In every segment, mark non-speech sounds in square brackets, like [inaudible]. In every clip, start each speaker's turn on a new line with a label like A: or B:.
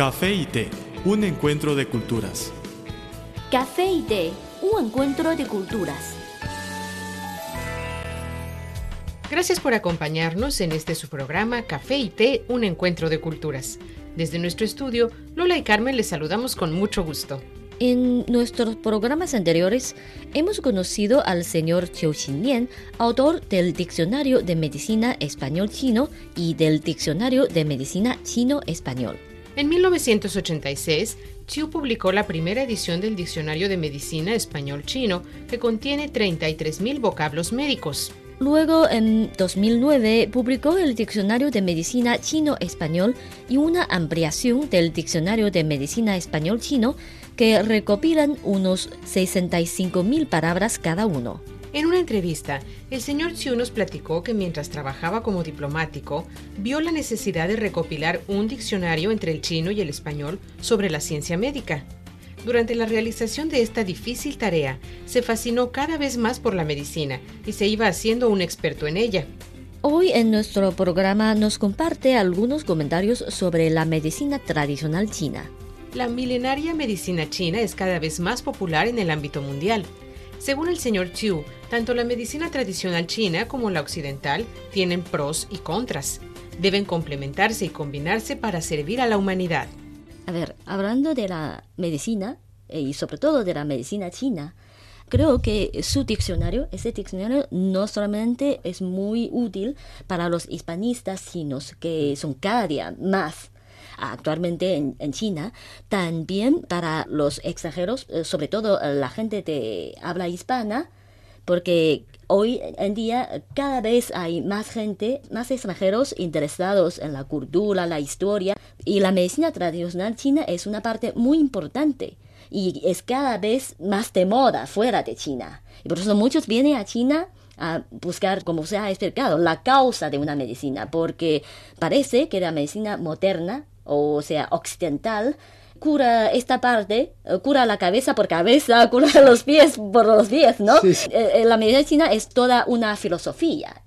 A: Café y té, un encuentro de culturas.
B: Café y té, un encuentro de culturas.
C: Gracias por acompañarnos en este su programa Café y té, un encuentro de culturas. Desde nuestro estudio, Lola y Carmen les saludamos con mucho gusto.
B: En nuestros programas anteriores hemos conocido al señor Qiu Xinlian, autor del Diccionario de Medicina Español-Chino y del Diccionario de Medicina Chino-Español.
C: En 1986, Chiu publicó la primera edición del Diccionario de Medicina Español-Chino, que contiene 33.000 vocablos médicos.
B: Luego, en 2009, publicó el Diccionario de Medicina Chino-Español y una ampliación del Diccionario de Medicina Español-Chino que recopilan unos 65.000 palabras cada uno.
C: En una entrevista, el señor Chiu nos platicó que mientras trabajaba como diplomático, vio la necesidad de recopilar un diccionario entre el chino y el español sobre la ciencia médica. Durante la realización de esta difícil tarea, se fascinó cada vez más por la medicina y se iba haciendo un experto en ella.
B: Hoy en nuestro programa nos comparte algunos comentarios sobre la medicina tradicional china.
C: La milenaria medicina china es cada vez más popular en el ámbito mundial. Según el señor Chiu, tanto la medicina tradicional china como la occidental tienen pros y contras. Deben complementarse y combinarse para servir a la humanidad.
B: A ver, hablando de la medicina, eh, y sobre todo de la medicina china, creo que su diccionario, ese diccionario no solamente es muy útil para los hispanistas chinos, que son cada día más actualmente en, China, también para los extranjeros, eh, sobre todo la gente de habla hispana, porque hoy en día cada vez hay más gente, más extranjeros interesados en la cultura, la historia, y la medicina tradicional china es una parte muy importante y es cada vez más de moda fuera de China. Y por eso muchos vienen a China a buscar, como se ha explicado, la causa de una medicina, porque parece que la medicina moderna o sea, occidental, cura esta parte, eh, cura la cabeza por cabeza, [laughs] cura los pies por los pies, ¿no? Eh, eh, la medicina china es toda una filosofía.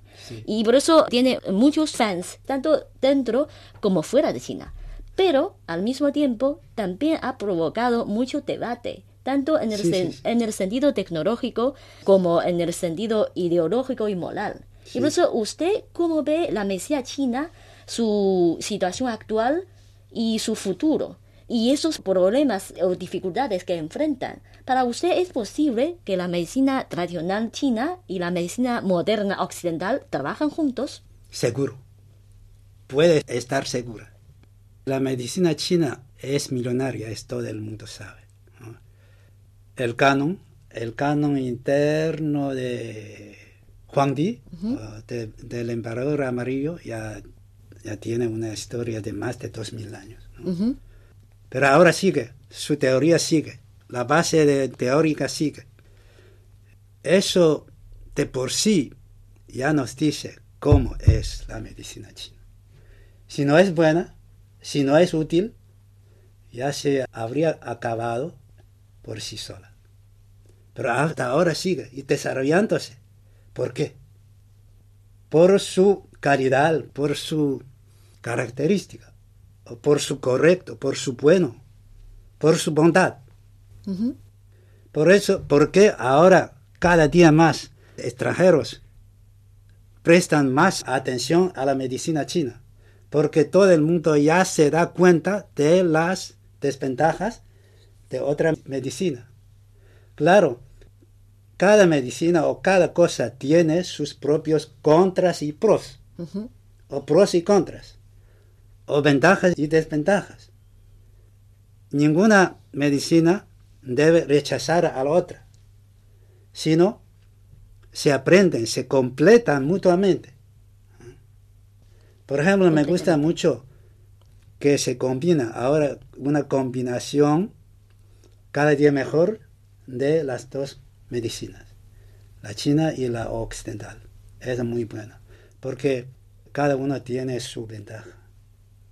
B: Y por eso tiene muchos fans, tanto dentro como fuera de China. Pero al mismo tiempo también ha provocado mucho debate, tanto en el, en el sentido tecnológico como en el sentido ideológico y moral. Y por eso, ¿usted cómo ve la medicina china, su situación actual y su futuro y esos problemas o dificultades que enfrentan. Para usted es posible que la medicina tradicional china y la medicina moderna occidental trabajan juntos?
D: Seguro. Puede estar segura. La medicina china es milenaria, es todo el mundo sabe. El canon, el canon interno de Huang Di, del emperador amarillo, ya ya tiene una historia de más de dos mil años. Pero ahora sigue, su teoría sigue, la base de, teórica sigue. Eso de por sí ya nos dice cómo es la medicina china. Si no es buena, si no es útil, ya se habría acabado por sí sola. Pero hasta ahora sigue y desarrollándose. ¿Por qué? Por su calidad, por su característica, o por su correcto, por su bueno, por su bondad. Por eso, ¿por qué ahora cada día más extranjeros prestan más atención a la medicina china? Porque todo el mundo ya se da cuenta de las desventajas de otra medicina. Claro, cada medicina o cada cosa tiene sus propios contras y pros, o pros y contras o ventajas y desventajas. Ninguna medicina debe rechazar a la otra, sino se aprenden, se completan mutuamente. Por ejemplo, me gusta mucho que se combina ahora una combinación cada día mejor de las dos medicinas, la china y la occidental. Es muy buena, porque cada una tiene su ventaja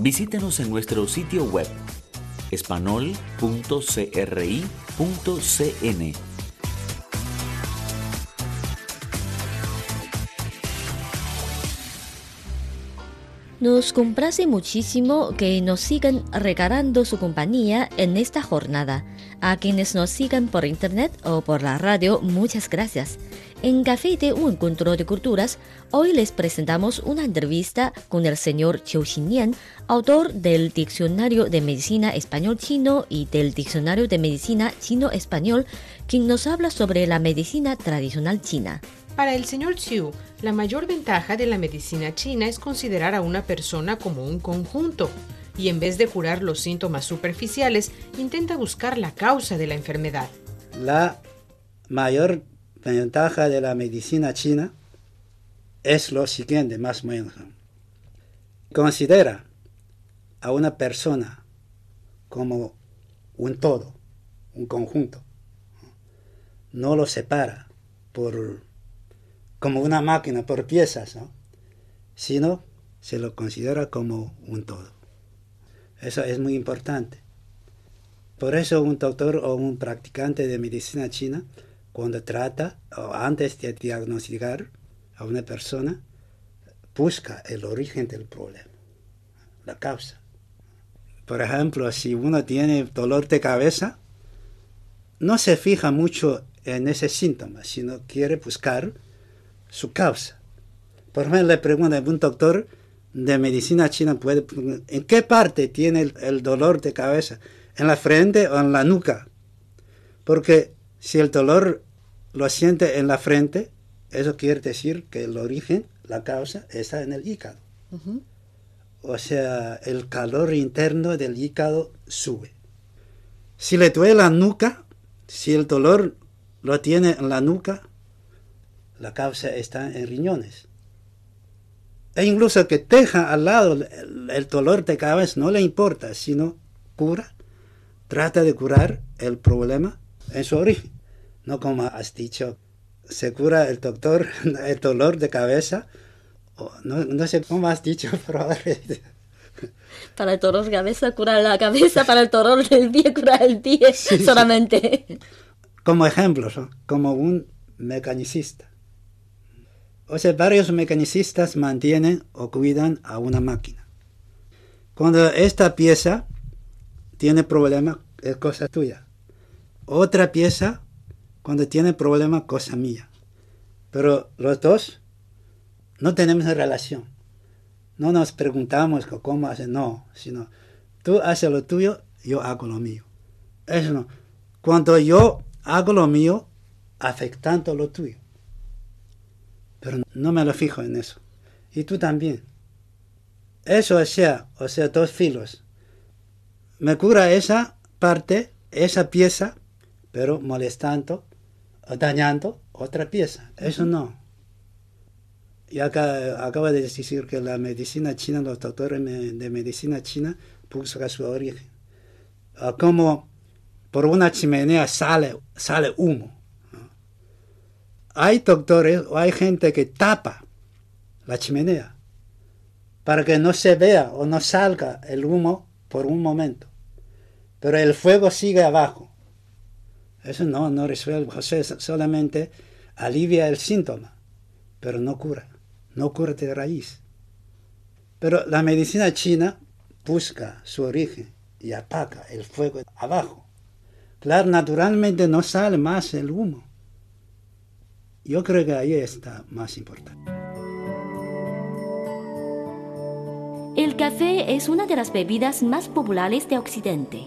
E: Visítenos en nuestro sitio web espanol.cri.cn.
B: Nos complace muchísimo que nos sigan regalando su compañía en esta jornada. A quienes nos sigan por internet o por la radio, muchas gracias. En Café de un encuentro de culturas, hoy les presentamos una entrevista con el señor Chiu Xinyan, autor del Diccionario de Medicina Español-Chino y del Diccionario de Medicina Chino-Español, quien nos habla sobre la medicina tradicional china.
C: Para el señor Xiu, la mayor ventaja de la medicina china es considerar a una persona como un conjunto y en vez de curar los síntomas superficiales, intenta buscar la causa de la enfermedad.
D: La mayor ventaja de la medicina china es lo siguiente, más o menos. Considera a una persona como un todo, un conjunto. No lo separa por como una máquina por piezas, ¿no? sino se lo considera como un todo. Eso es muy importante. Por eso un doctor o un practicante de medicina china, cuando trata o antes de diagnosticar a una persona, busca el origen del problema, la causa. Por ejemplo, si uno tiene dolor de cabeza, no se fija mucho en ese síntoma, sino quiere buscar su causa. Por ejemplo, le pregunta a un doctor de medicina china, puede, ¿en qué parte tiene el, dolor de cabeza? ¿En la frente o en la nuca? Porque si el dolor lo siente en la frente, eso quiere decir que el origen, la causa, está en el hígado. O sea, el calor interno del hígado sube. Si le duele la nuca, si el dolor lo tiene en la nuca, la causa está en riñones. E incluso que deja al lado el, dolor de cabeza no le importa, sino cura, trata de curar el problema en su origen. No como has dicho, se cura el doctor [laughs] el dolor de cabeza, no, sé cómo has dicho, [laughs] pero
B: Para el dolor de cabeza cura la cabeza, para el dolor del pie cura el pie [laughs] solamente.
D: Como ejemplo, como un mecanicista. O sea, varios mecanicistas mantienen o cuidan a una máquina. Cuando esta pieza tiene problema, es cosa tuya. Otra pieza, cuando tiene problema, cosa mía. Pero los dos no tenemos relación. No nos preguntamos cómo hace, no, sino tú haces lo tuyo, yo hago lo mío. Eso no. Cuando yo hago lo mío, afectando lo tuyo. Pero no me lo fijo en eso. Y tú también. Eso sea, o sea, dos filos. Me cura esa parte, esa pieza, pero molestando dañando otra pieza. Eso no. Y acá acaba de decir que la medicina china, los doctores de medicina china buscan su origen. Como por una chimenea sale, sale humo hay doctores o hay gente que tapa la chimenea para que no se vea o no salga el humo por un momento. Pero el fuego sigue abajo. Eso no, no resuelve, solamente alivia el síntoma, pero no cura, no cura de raíz. Pero la medicina china busca su origen y apaga el fuego abajo. Claro, naturalmente no sale más el humo. Yo creo que ahí está más importante.
B: El café es una de las bebidas más populares de Occidente.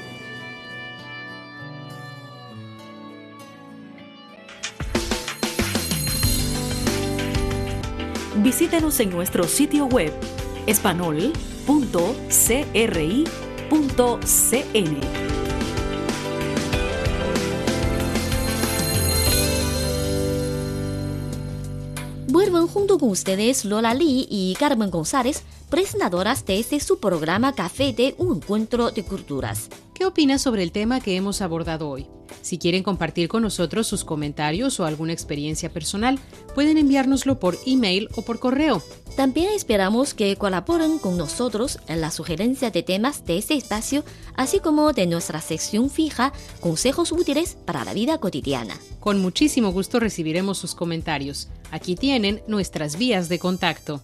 F: Visítenos en nuestro sitio web espanol.cri.cn.
B: Vuelven junto con ustedes Lola Lee y Carmen González, presentadoras de este su programa Café de un encuentro de culturas.
C: ¿Qué opinas sobre el tema que hemos abordado hoy? Si quieren compartir con nosotros sus comentarios o alguna experiencia personal, pueden enviárnoslo por email o por correo.
B: También esperamos que colaboren con nosotros en la sugerencia de temas de este espacio, así como de nuestra sección fija Consejos útiles para la vida cotidiana.
C: Con muchísimo gusto recibiremos sus comentarios. Aquí tienen nuestras vías de contacto.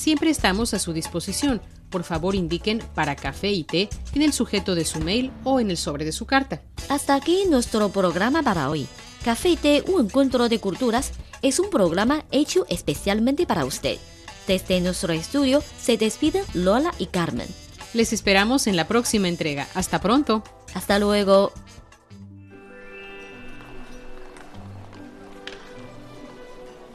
C: Siempre estamos a su disposición. Por favor indiquen para café y té en el sujeto de su mail o en el sobre de su carta.
B: Hasta aquí nuestro programa para hoy. Café y té, un encuentro de culturas, es un programa hecho especialmente para usted. Desde nuestro estudio se despiden Lola y Carmen.
C: Les esperamos en la próxima entrega. Hasta pronto.
B: Hasta luego.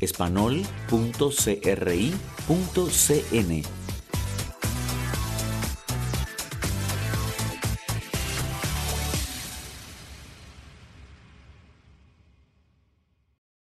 E: espanol.cri.cn